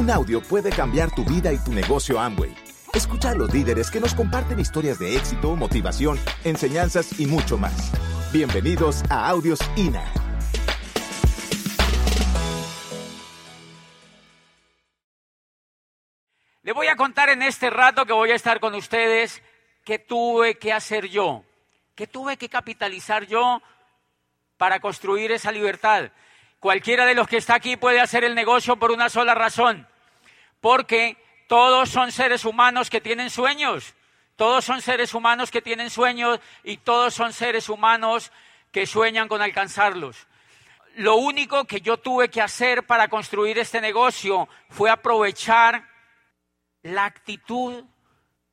Un audio puede cambiar tu vida y tu negocio Amway. Escucha a los líderes que nos comparten historias de éxito, motivación, enseñanzas y mucho más. Bienvenidos a Audios INA. Le voy a contar en este rato que voy a estar con ustedes qué tuve que hacer yo, qué tuve que capitalizar yo para construir esa libertad. Cualquiera de los que está aquí puede hacer el negocio por una sola razón, porque todos son seres humanos que tienen sueños, todos son seres humanos que tienen sueños y todos son seres humanos que sueñan con alcanzarlos. Lo único que yo tuve que hacer para construir este negocio fue aprovechar la actitud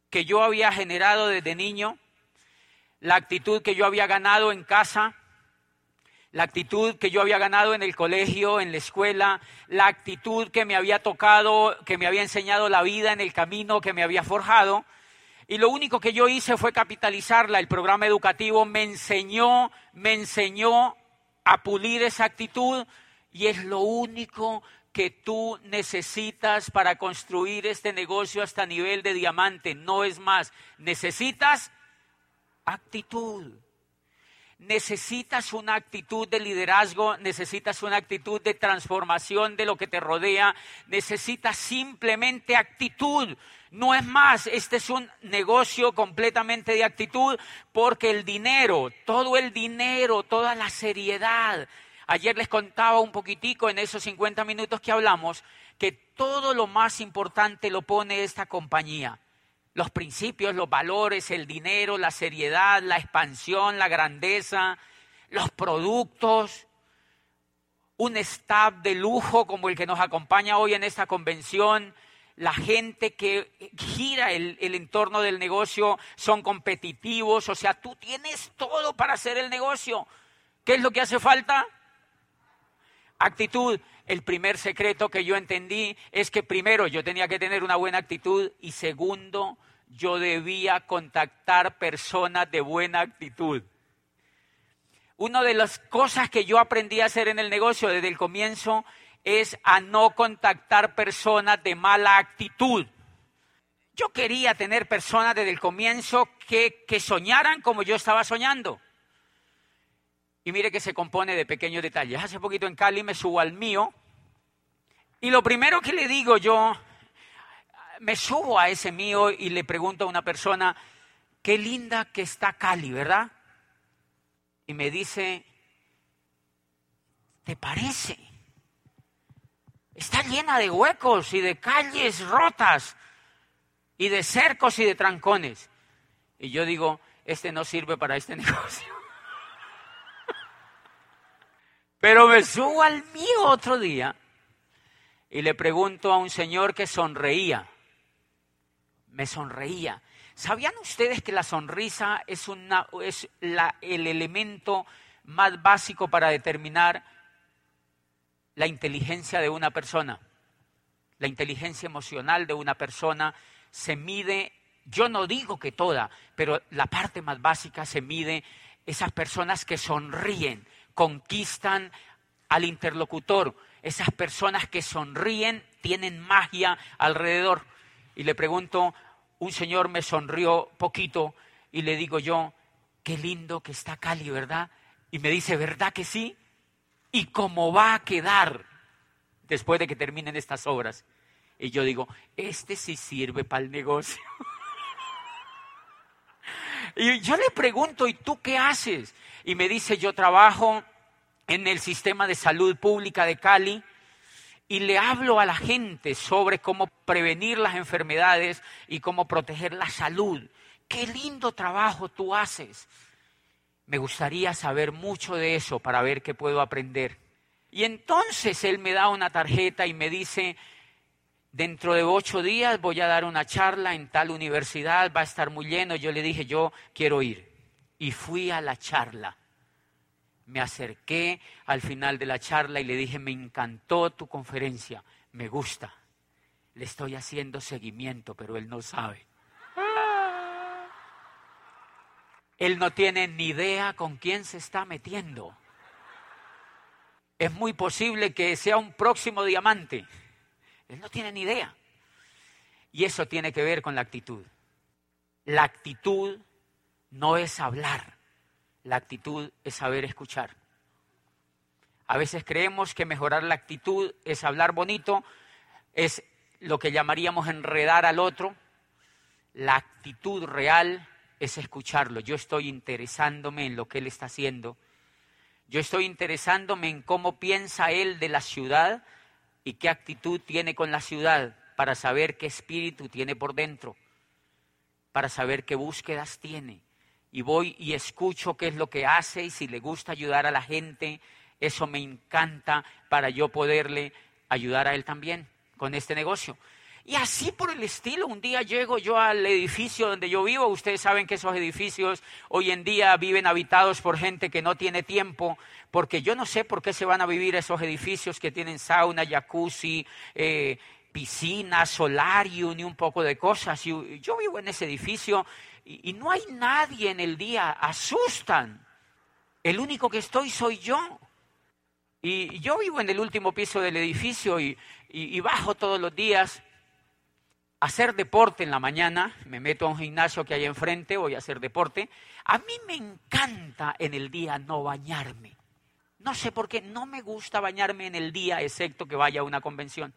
que yo había generado desde niño, la actitud que yo había ganado en casa, la actitud que yo había ganado en el colegio, en la escuela, la actitud que me había tocado, que me había enseñado la vida en el camino que me había forjado. Y lo único que yo hice fue capitalizarla. El programa educativo me enseñó, me enseñó a pulir esa actitud y es lo único que tú necesitas para construir este negocio hasta nivel de diamante. No es más, necesitas actitud. Necesitas una actitud de liderazgo, necesitas una actitud de transformación de lo que te rodea, necesitas simplemente actitud. No es más, este es un negocio completamente de actitud porque el dinero, todo el dinero, toda la seriedad. Ayer les contaba un poquitico en esos 50 minutos que hablamos que todo lo más importante lo pone esta compañía los principios, los valores, el dinero, la seriedad, la expansión, la grandeza, los productos, un staff de lujo como el que nos acompaña hoy en esta convención, la gente que gira el, el, entorno del negocio son competitivos, o sea, tú tienes todo para hacer el negocio. ¿Qué es lo que hace falta? Actitud. El primer secreto que yo entendí es que primero yo tenía que tener una buena actitud y segundo, yo debía contactar personas de buena actitud. Una de las cosas que yo aprendí a hacer en el negocio desde el comienzo es a no contactar personas de mala actitud. Yo quería tener personas desde el comienzo que, que soñaran como yo estaba soñando. Y mire que se compone de pequeños detalles. Hace poquito en Cali me subo al mío y lo primero que le digo yo me subo a ese mío y le pregunto a una persona, qué linda que está Cali, ¿verdad? Y me dice, ¿te parece? Está llena de huecos y de calles rotas y de cercos y de trancones. Y yo digo, este no sirve para este negocio. Pero me subo al mío otro día y le pregunto a un señor que sonreía me sonreía. ¿Sabían ustedes que la sonrisa es, el elemento más básico para determinar la inteligencia de una persona? La inteligencia emocional de una persona se mide, yo no digo que toda, pero la parte más básica se mide esas personas que sonríen, conquistan al interlocutor, esas personas que sonríen tienen magia alrededor. Y le pregunto un señor me sonrió poquito y le digo yo, qué lindo que está Cali, ¿verdad? Y me dice, ¿verdad que sí? ¿Y cómo va a quedar después de que terminen estas obras? Y yo digo, este sí sirve para el negocio. y yo le pregunto, ¿y tú qué haces? Y me dice, yo trabajo en el sistema de salud pública de Cali y le hablo a la gente sobre cómo prevenir las enfermedades y cómo proteger la salud. Qué lindo trabajo tú haces. Me gustaría saber mucho de eso para ver qué puedo aprender. Y entonces él me da una tarjeta y me dice, dentro de ocho días voy a dar una charla en tal universidad, va a estar muy lleno. Yo le dije, yo quiero ir. Y fui a la charla me acerqué al final de la charla y le dije, me encantó tu conferencia, me gusta. Le estoy haciendo seguimiento, pero él no sabe. Él no tiene ni idea con quién se está metiendo. Es muy posible que sea un próximo diamante. Él no tiene ni idea. Y eso tiene que ver con la actitud. La actitud no es hablar, la actitud es saber escuchar. A veces creemos que mejorar la actitud es hablar bonito, es lo que llamaríamos enredar al otro. La actitud real es escucharlo. Yo estoy interesándome en lo que él está haciendo. Yo estoy interesándome en cómo piensa él de la ciudad y qué actitud tiene con la ciudad para saber qué espíritu tiene por dentro, para saber qué búsquedas tiene. Y voy y escucho qué es lo que hace y si le gusta ayudar a la gente, eso me encanta para yo poderle ayudar a él también con este negocio. Y así por el estilo, un día llego yo al edificio donde yo vivo. Ustedes saben que esos edificios hoy en día viven habitados por gente que no tiene tiempo, porque yo no sé por qué se van a vivir esos edificios que tienen sauna, jacuzzi, eh, piscina, solarium y un poco de cosas. Yo vivo en ese edificio y no hay nadie en el día, asustan. El único que estoy soy yo. Y yo vivo en el último piso del edificio y, bajo todos los días a hacer deporte en la mañana, me meto a un gimnasio que hay enfrente, voy a hacer deporte. A mí me encanta en el día no bañarme. No sé por qué, no me gusta bañarme en el día, excepto que vaya a una convención.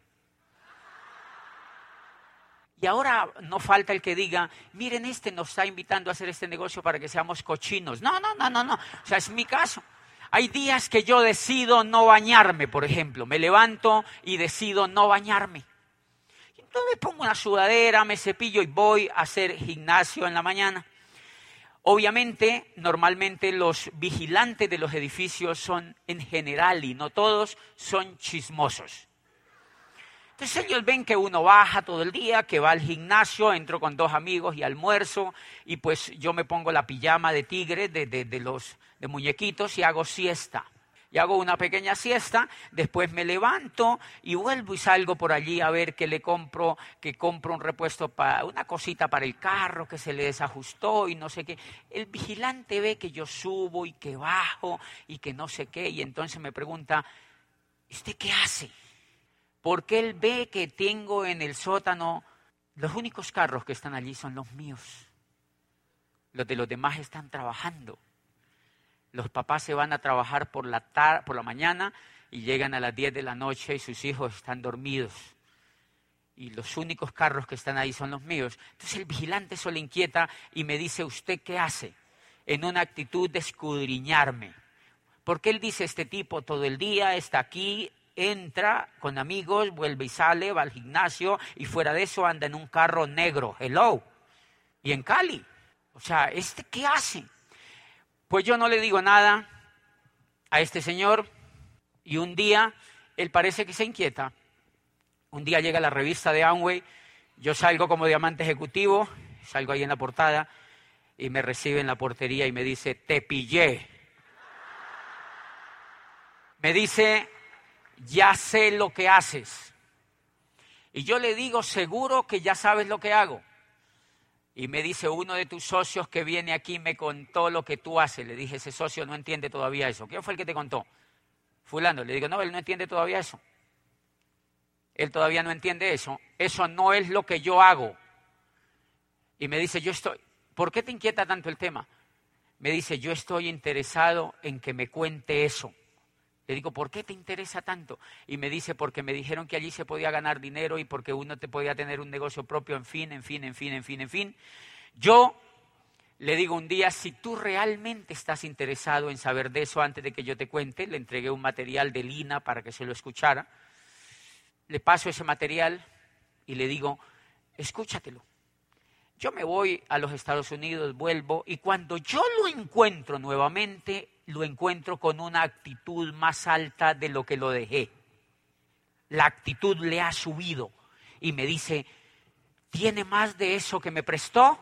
Y ahora no falta el que diga, miren, este nos está invitando a hacer este negocio para que seamos cochinos. No, no, no, no, no. O sea, es mi caso. Hay días que yo decido no bañarme, por ejemplo. Me levanto y decido no bañarme. Entonces pongo una sudadera, me cepillo y voy a hacer gimnasio en la mañana. Obviamente, normalmente los vigilantes de los edificios son en general y no todos son chismosos. Entonces ellos ven que uno baja todo el día, que va al gimnasio, entro con dos amigos y almuerzo, y pues yo me pongo la pijama de tigre, de, de, los de muñequitos, y hago siesta. Y hago una pequeña siesta, después me levanto y vuelvo y salgo por allí a ver que le compro, que compro un repuesto para, una cosita para el carro que se le desajustó y no sé qué. El vigilante ve que yo subo y que bajo y que no sé qué, y entonces me pregunta, ¿usted qué hace? Porque él ve que tengo en el sótano, los únicos carros que están allí son los míos. Los de los demás están trabajando. Los papás se van a trabajar por la, por la mañana y llegan a las 10 de la noche y sus hijos están dormidos. Y los únicos carros que están ahí son los míos. Entonces el vigilante eso le inquieta y me dice, ¿usted qué hace? En una actitud de escudriñarme. Porque él dice, este tipo todo el día está aquí entra con amigos, vuelve y sale, va al gimnasio y fuera de eso anda en un carro negro, hello, y en Cali. O sea, ¿este qué hace? Pues yo no le digo nada a este señor y un día él parece que se inquieta. Un día llega la revista de Amway, yo salgo como diamante ejecutivo, salgo ahí en la portada y me recibe en la portería y me dice, te pillé. Me dice, ya sé lo que haces. Y yo le digo, seguro que ya sabes lo que hago. Y me dice uno de tus socios que viene aquí me contó lo que tú haces. Le dije, ese socio no entiende todavía eso. ¿Quién fue el que te contó? Fulano. Le digo, no, él no entiende todavía eso. Él todavía no entiende eso. Eso no es lo que yo hago. Y me dice, yo estoy, ¿por qué te inquieta tanto el tema? Me dice, yo estoy interesado en que me cuente eso. Le digo, ¿por qué te interesa tanto? Y me dice, porque me dijeron que allí se podía ganar dinero y porque uno te podía tener un negocio propio, en fin, en fin, en fin, en fin, en fin. Yo le digo un día, si tú realmente estás interesado en saber de eso antes de que yo te cuente, le entregué un material de Lina para que se lo escuchara. Le paso ese material y le digo, escúchatelo. Yo me voy a los Estados Unidos, vuelvo y cuando yo lo encuentro nuevamente, lo encuentro con una actitud más alta de lo que lo dejé. La actitud le ha subido y me dice, ¿tiene más de eso que me prestó?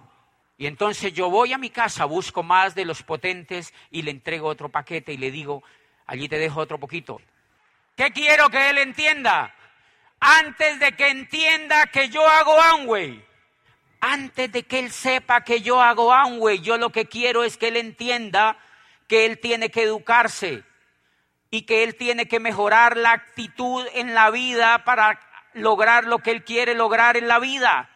Y entonces yo voy a mi casa, busco más de los potentes y le entrego otro paquete y le digo, allí te dejo otro poquito. ¿Qué quiero que él entienda? Antes de que entienda que yo hago Amway, antes de que él sepa que yo hago Amway, yo lo que quiero es que él entienda que él tiene que educarse y que él tiene que mejorar la actitud en la vida para lograr lo que él quiere lograr en la vida.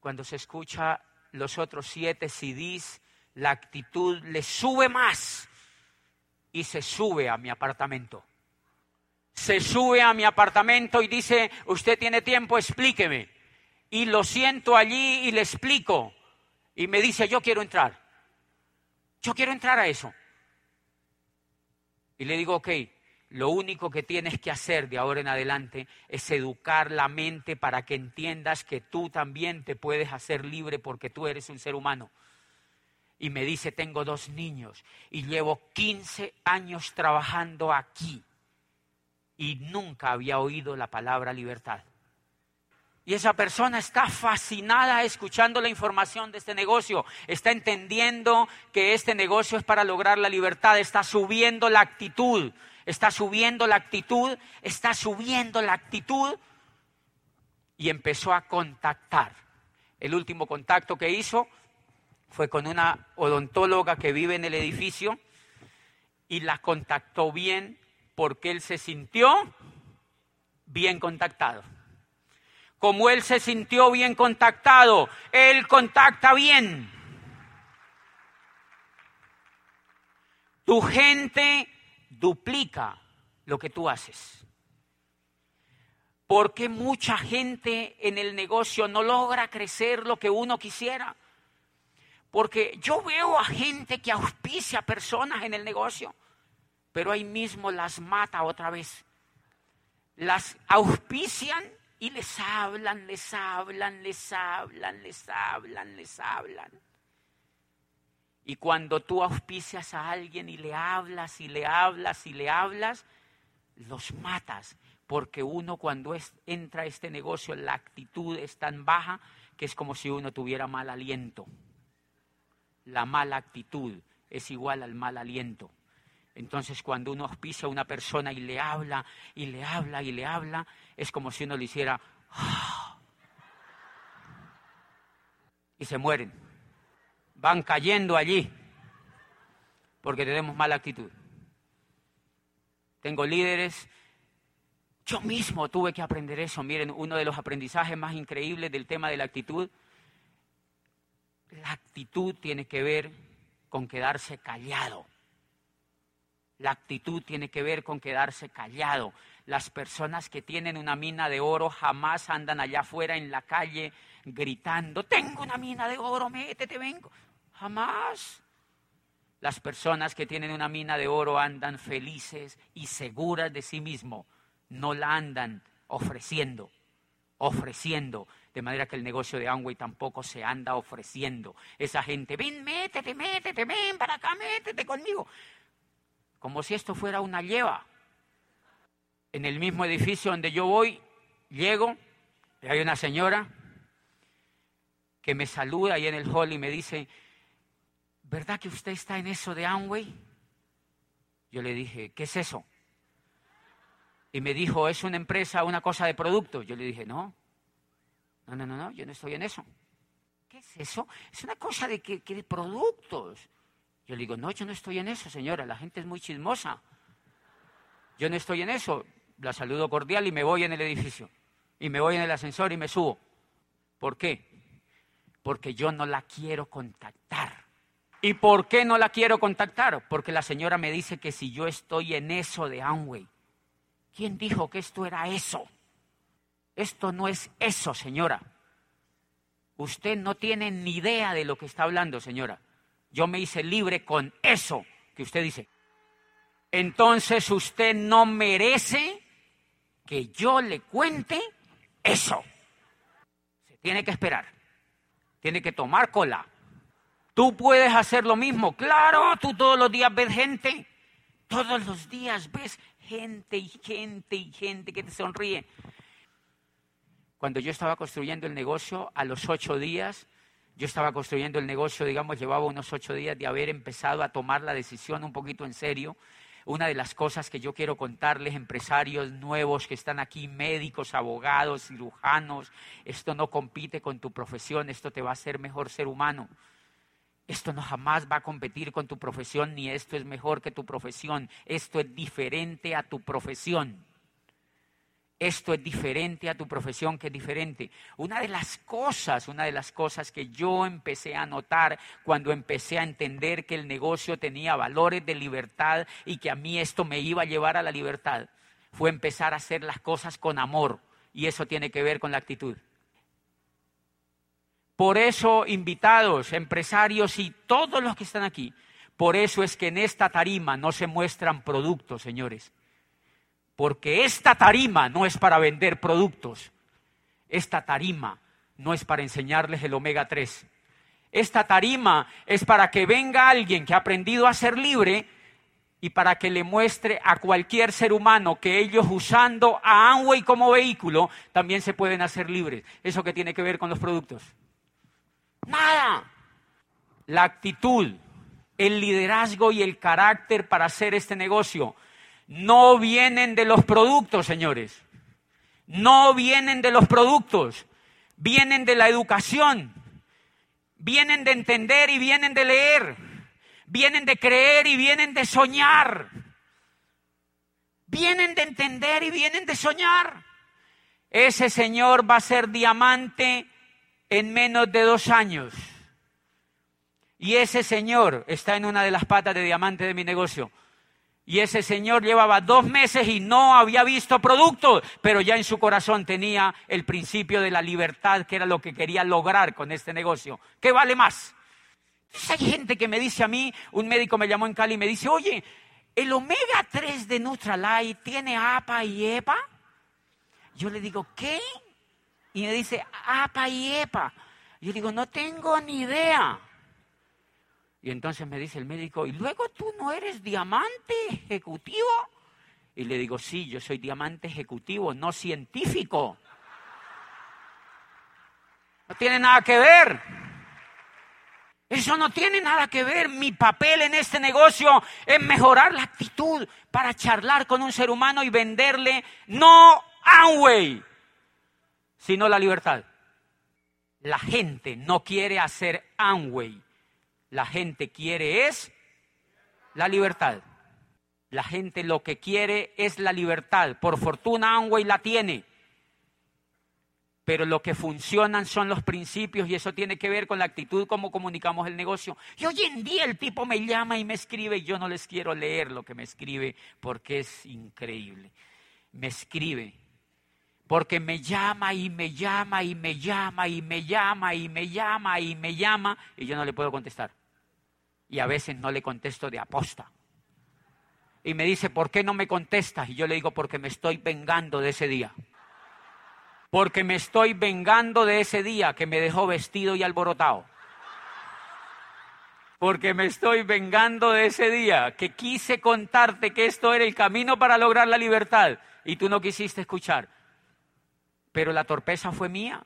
Cuando se escucha los otros siete CDs, la actitud le sube más y se sube a mi apartamento. Se sube a mi apartamento y dice, usted tiene tiempo, explíqueme. Y lo siento allí y le explico. Y me dice, yo quiero entrar. Yo quiero entrar a eso. Y le digo, ok, lo único que tienes que hacer de ahora en adelante es educar la mente para que entiendas que tú también te puedes hacer libre porque tú eres un ser humano. Y me dice, tengo dos niños y llevo 15 años trabajando aquí y nunca había oído la palabra libertad. Y esa persona está fascinada escuchando la información de este negocio, está entendiendo que este negocio es para lograr la libertad, está subiendo la actitud, está subiendo la actitud, está subiendo la actitud. Y empezó a contactar. El último contacto que hizo fue con una odontóloga que vive en el edificio y la contactó bien porque él se sintió bien contactado como él se sintió bien contactado. Él contacta bien. Tu gente duplica lo que tú haces. Porque mucha gente en el negocio no logra crecer lo que uno quisiera. Porque yo veo a gente que auspicia personas en el negocio, pero ahí mismo las mata otra vez. Las auspician y les hablan, les hablan, les hablan, les hablan, les hablan. Y cuando tú auspicias a alguien y le hablas y le hablas y le hablas, los matas. Porque uno cuando entra a este negocio la actitud es tan baja que es como si uno tuviera mal aliento. La mala actitud es igual al mal aliento. Entonces cuando uno auspicia a una persona y le habla y le habla y le habla, es como si uno le hiciera... y se mueren. Van cayendo allí porque tenemos mala actitud. Tengo líderes. Yo mismo tuve que aprender eso. Miren, uno de los aprendizajes más increíbles del tema de la actitud. La actitud tiene que ver con quedarse callado. La actitud tiene que ver con quedarse callado. Las personas que tienen una mina de oro jamás andan allá afuera en la calle gritando, tengo una mina de oro, métete, vengo. Jamás. Las personas que tienen una mina de oro andan felices y seguras de sí mismo. No la andan ofreciendo, ofreciendo. De manera que el negocio de Amway tampoco se anda ofreciendo. Esa gente, ven, métete, métete, ven para acá, métete conmigo como si esto fuera una lleva. En el mismo edificio donde yo voy, llego y hay una señora que me saluda ahí en el hall y me dice, ¿verdad que usted está en eso de Amway? Yo le dije, ¿qué es eso? Y me dijo, ¿es una empresa, una cosa de productos? Yo le dije, no, no, no, no, no yo no estoy en eso. ¿Qué es eso? Es una cosa de, que, que de productos. Yo le digo, no, yo no estoy en eso, señora, la gente es muy chismosa. Yo no estoy en eso. La saludo cordial y me voy en el edificio. Y me voy en el ascensor y me subo. ¿Por qué? Porque yo no la quiero contactar. ¿Y por qué no la quiero contactar? Porque la señora me dice que si yo estoy en eso de Amway, ¿quién dijo que esto era eso? Esto no es eso, señora. Usted no tiene ni idea de lo que está hablando, señora yo me hice libre con eso que usted dice. Entonces usted no merece que yo le cuente eso. Se tiene que esperar. Tiene que tomar cola. Tú puedes hacer lo mismo. Claro, tú todos los días ves gente. Todos los días ves gente y gente y gente que te sonríe. Cuando yo estaba construyendo el negocio, a los ocho días yo estaba construyendo el negocio, digamos, llevaba unos ocho días de haber empezado a tomar la decisión un poquito en serio. Una de las cosas que yo quiero contarles, empresarios nuevos que están aquí, médicos, abogados, cirujanos, esto no compite con tu profesión, esto te va a hacer mejor ser humano. Esto no jamás va a competir con tu profesión, ni esto es mejor que tu profesión, esto es diferente a tu profesión. Esto es diferente a tu profesión, que es diferente. Una de las cosas, una de las cosas que yo empecé a notar cuando empecé a entender que el negocio tenía valores de libertad y que a mí esto me iba a llevar a la libertad, fue empezar a hacer las cosas con amor. Y eso tiene que ver con la actitud. Por eso, invitados, empresarios y todos los que están aquí, por eso es que en esta tarima no se muestran productos, señores porque esta tarima no es para vender productos, esta tarima no es para enseñarles el omega 3. Esta tarima es para que venga alguien que ha aprendido a ser libre y para que le muestre a cualquier ser humano que ellos usando a Amway como vehículo también se pueden hacer libres. ¿Eso que tiene que ver con los productos? Nada. La actitud, el liderazgo y el carácter para hacer este negocio no vienen de los productos, señores. No vienen de los productos, vienen de la educación, vienen de entender y vienen de leer, vienen de creer y vienen de soñar. Vienen de entender y vienen de soñar. Ese señor va a ser diamante en menos de dos años. Y ese señor está en una de las patas de diamante de mi negocio. Y ese señor llevaba dos meses y no había visto productos, pero ya en su corazón tenía el principio de la libertad, que era lo que quería lograr con este negocio. ¿Qué vale más? hay gente que me dice a mí, un médico me llamó en Cali y me dice, oye, ¿el omega 3 de Nutralight tiene APA y EPA? Yo le digo, ¿qué? Y me dice, APA y EPA. Yo digo, no tengo ni idea. Y entonces me dice el médico, ¿y luego tú no eres diamante ejecutivo? Y le digo, sí, yo soy diamante ejecutivo, no científico. No tiene nada que ver. Eso no tiene nada que ver. Mi papel en este negocio es mejorar la actitud para charlar con un ser humano y venderle no Amway, sino la libertad. La gente no quiere hacer Amway la gente quiere es la libertad. La gente lo que quiere es la libertad. Por fortuna Amway la tiene. Pero lo que funcionan son los principios y eso tiene que ver con la actitud como comunicamos el negocio. Y hoy en día el tipo me llama y me escribe y yo no les quiero leer lo que me escribe porque es increíble. Me escribe porque me llama y me llama y me llama y me llama y me llama y me llama y yo no le puedo contestar. Y a veces no le contesto de aposta. Y me dice, ¿por qué no me contestas? Y yo le digo, porque me estoy vengando de ese día. Porque me estoy vengando de ese día que me dejó vestido y alborotado. Porque me estoy vengando de ese día que quise contarte que esto era el camino para lograr la libertad y tú no quisiste escuchar pero la torpeza fue mía.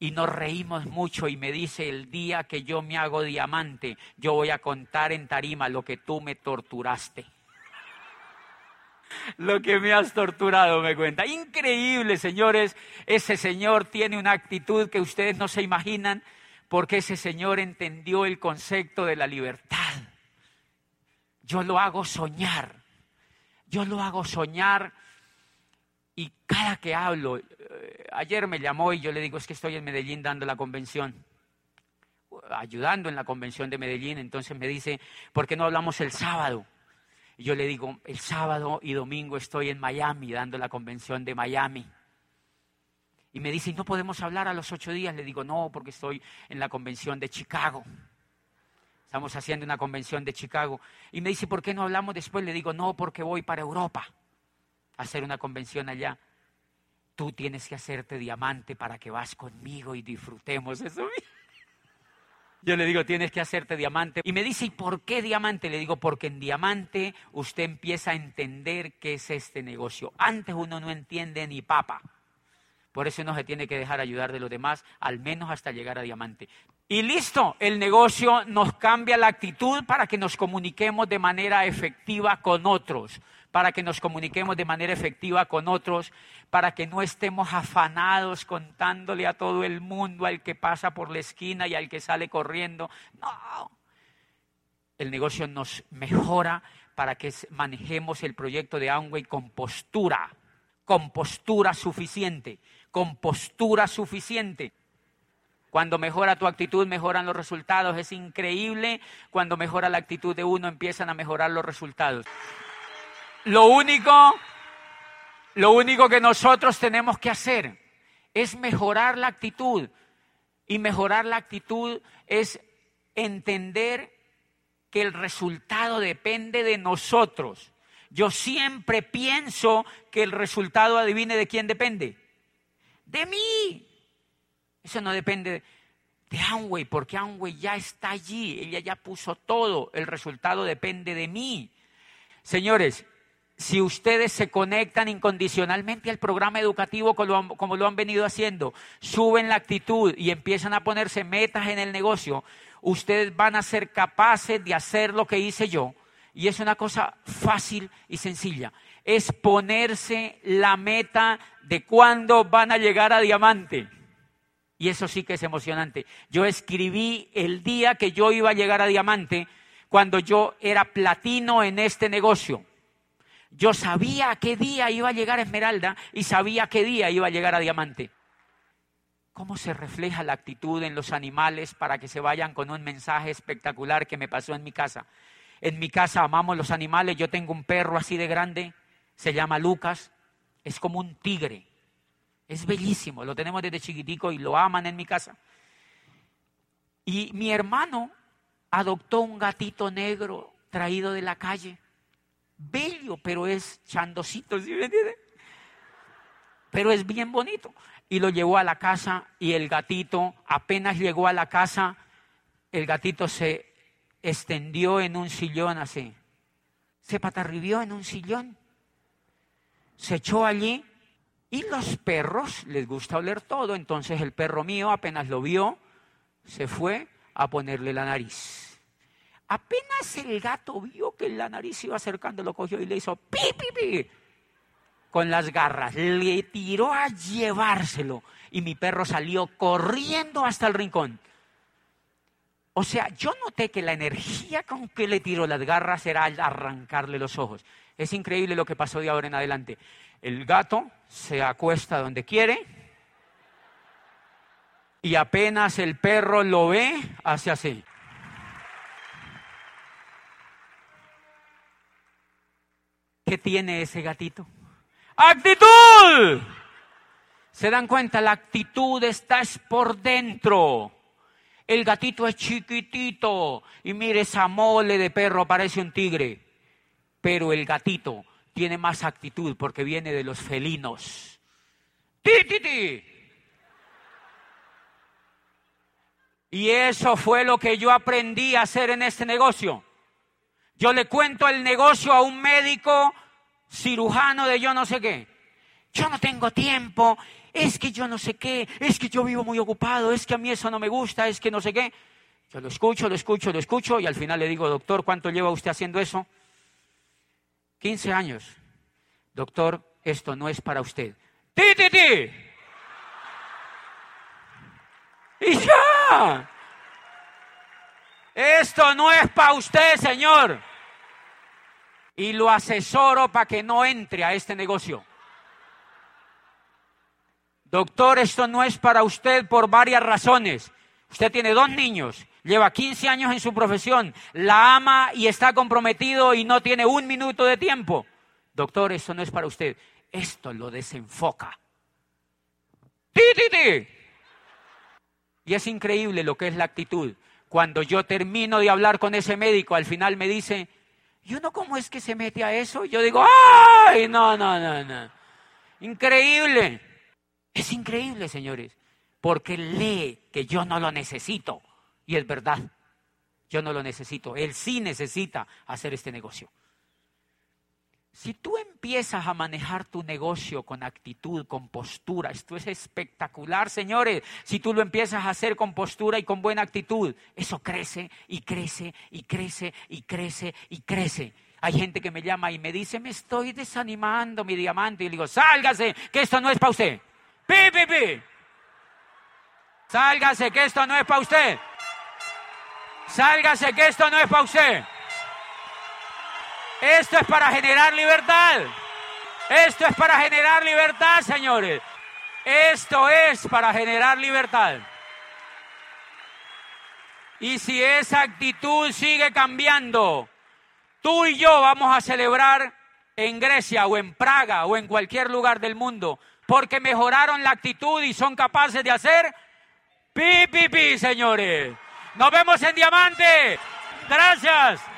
Y nos reímos mucho y me dice, el día que yo me hago diamante, yo voy a contar en tarima lo que tú me torturaste. Lo que me has torturado, me cuenta. Increíble, señores. Ese señor tiene una actitud que ustedes no se imaginan porque ese señor entendió el concepto de la libertad. Yo lo hago soñar. Yo lo hago soñar y cada que hablo, eh, ayer me llamó y yo le digo, es que estoy en Medellín dando la convención, ayudando en la convención de Medellín, entonces me dice, ¿por qué no hablamos el sábado? Y yo le digo, el sábado y domingo estoy en Miami dando la convención de Miami. Y me dice, ¿y no podemos hablar a los ocho días? Le digo, no, porque estoy en la convención de Chicago. Estamos haciendo una convención de Chicago. Y me dice, ¿por qué no hablamos después? Le digo, no, porque voy para Europa hacer una convención allá. Tú tienes que hacerte diamante para que vas conmigo y disfrutemos eso. Yo le digo, tienes que hacerte diamante. Y me dice, ¿y por qué diamante? Le digo, porque en diamante usted empieza a entender qué es este negocio. Antes uno no entiende ni papa. Por eso uno se tiene que dejar ayudar de los demás, al menos hasta llegar a diamante. Y listo, el negocio nos cambia la actitud para que nos comuniquemos de manera efectiva con otros para que nos comuniquemos de manera efectiva con otros, para que no estemos afanados contándole a todo el mundo, al que pasa por la esquina y al que sale corriendo. No, el negocio nos mejora para que manejemos el proyecto de Amway con postura, con postura suficiente, con postura suficiente. Cuando mejora tu actitud, mejoran los resultados. Es increíble. Cuando mejora la actitud de uno, empiezan a mejorar los resultados. Lo único, lo único que nosotros tenemos que hacer es mejorar la actitud. Y mejorar la actitud es entender que el resultado depende de nosotros. Yo siempre pienso que el resultado, adivine de quién depende. De mí. Eso no depende de Amway, porque Amway ya está allí, ella ya puso todo, el resultado depende de mí. Señores, si ustedes se conectan incondicionalmente al programa educativo como lo, han, venido haciendo, suben la actitud y empiezan a ponerse metas en el negocio, ustedes van a ser capaces de hacer lo que hice yo. Y es una cosa fácil y sencilla. Es ponerse la meta de cuándo van a llegar a diamante. Y eso sí que es emocionante. Yo escribí el día que yo iba a llegar a diamante cuando yo era platino en este negocio. Yo sabía qué día iba a llegar a esmeralda y sabía qué día iba a llegar a diamante. ¿Cómo se refleja la actitud en los animales para que se vayan con un mensaje espectacular que me pasó en mi casa? En mi casa amamos los animales. Yo tengo un perro así de grande, se llama Lucas. Es como un tigre. Es bellísimo, lo tenemos desde chiquitico y lo aman en mi casa. Y mi hermano adoptó un gatito negro traído de la calle. Bello, pero es chandosito, ¿sí me entiende? Pero es bien bonito. Y lo llevó a la casa y el gatito, apenas llegó a la casa, el gatito se extendió en un sillón así. Se patarribió en un sillón. Se echó allí y los perros les gusta oler todo, entonces el perro mío apenas lo vio, se fue a ponerle la nariz. Apenas el gato vio que la nariz iba acercando, lo cogió y le hizo pi, pi, con las garras. Le tiró a llevárselo y mi perro salió corriendo hasta el rincón. O sea, yo noté que la energía con que le tiró las garras era arrancarle los ojos. Es increíble lo que pasó de ahora en adelante. El gato se acuesta donde quiere y apenas el perro lo ve, hace así. ¿Qué tiene ese gatito? ¡Actitud! ¿Se dan cuenta? La actitud está por dentro. El gatito es chiquitito y mire esa mole de perro, parece un tigre. Pero el gatito tiene más actitud porque viene de los felinos. ¡Ti, ti, ti! Y eso fue lo que yo aprendí a hacer en este negocio. Yo le cuento el negocio a un médico cirujano de yo no sé qué. Yo no tengo tiempo, es que yo no sé qué, es que yo vivo muy ocupado, es que a mí eso no me gusta, es que no sé qué. Yo lo escucho, lo escucho, lo escucho y al final le digo, doctor, ¿cuánto lleva usted haciendo eso? 15 años. Doctor, esto no es para usted. ¡Ti! Y ya. Esto no es para usted, señor. Y lo asesoro para que no entre a este negocio. Doctor, esto no es para usted por varias razones. Usted tiene dos niños lleva 15 años en su profesión, la ama y está comprometido y no tiene un minuto de tiempo. Doctor, esto no es para usted. Esto lo desenfoca. ¡Ti! Y es increíble lo que es la actitud. Cuando yo termino de hablar con ese médico, al final me dice, ¿y uno cómo es que se mete a eso? Y yo digo, ¡ay! No, no, no, no. Increíble. Es increíble, señores, porque lee que yo no lo necesito. Y es verdad, yo no lo necesito. Él sí necesita hacer este negocio. Si tú empiezas a manejar tu negocio con actitud, con postura, esto es espectacular, señores. Si tú lo empiezas a hacer con postura y con buena actitud, eso crece y crece y crece y crece y crece. Hay gente que me llama y me dice, me estoy desanimando, mi diamante. Y le digo, sálgase, que esto no es para usted. Pi, pi, pi. Sálgase, que esto no es para usted. Sálgase que esto no es para usted. Esto es para generar libertad. Esto es para generar libertad, señores. Esto es para generar libertad. Y si esa actitud sigue cambiando, tú y yo vamos a celebrar en Grecia o en Praga o en cualquier lugar del mundo, porque mejoraron la actitud y son capaces de hacer pi, pi, pi, señores. Nos vemos en Diamante. Gracias.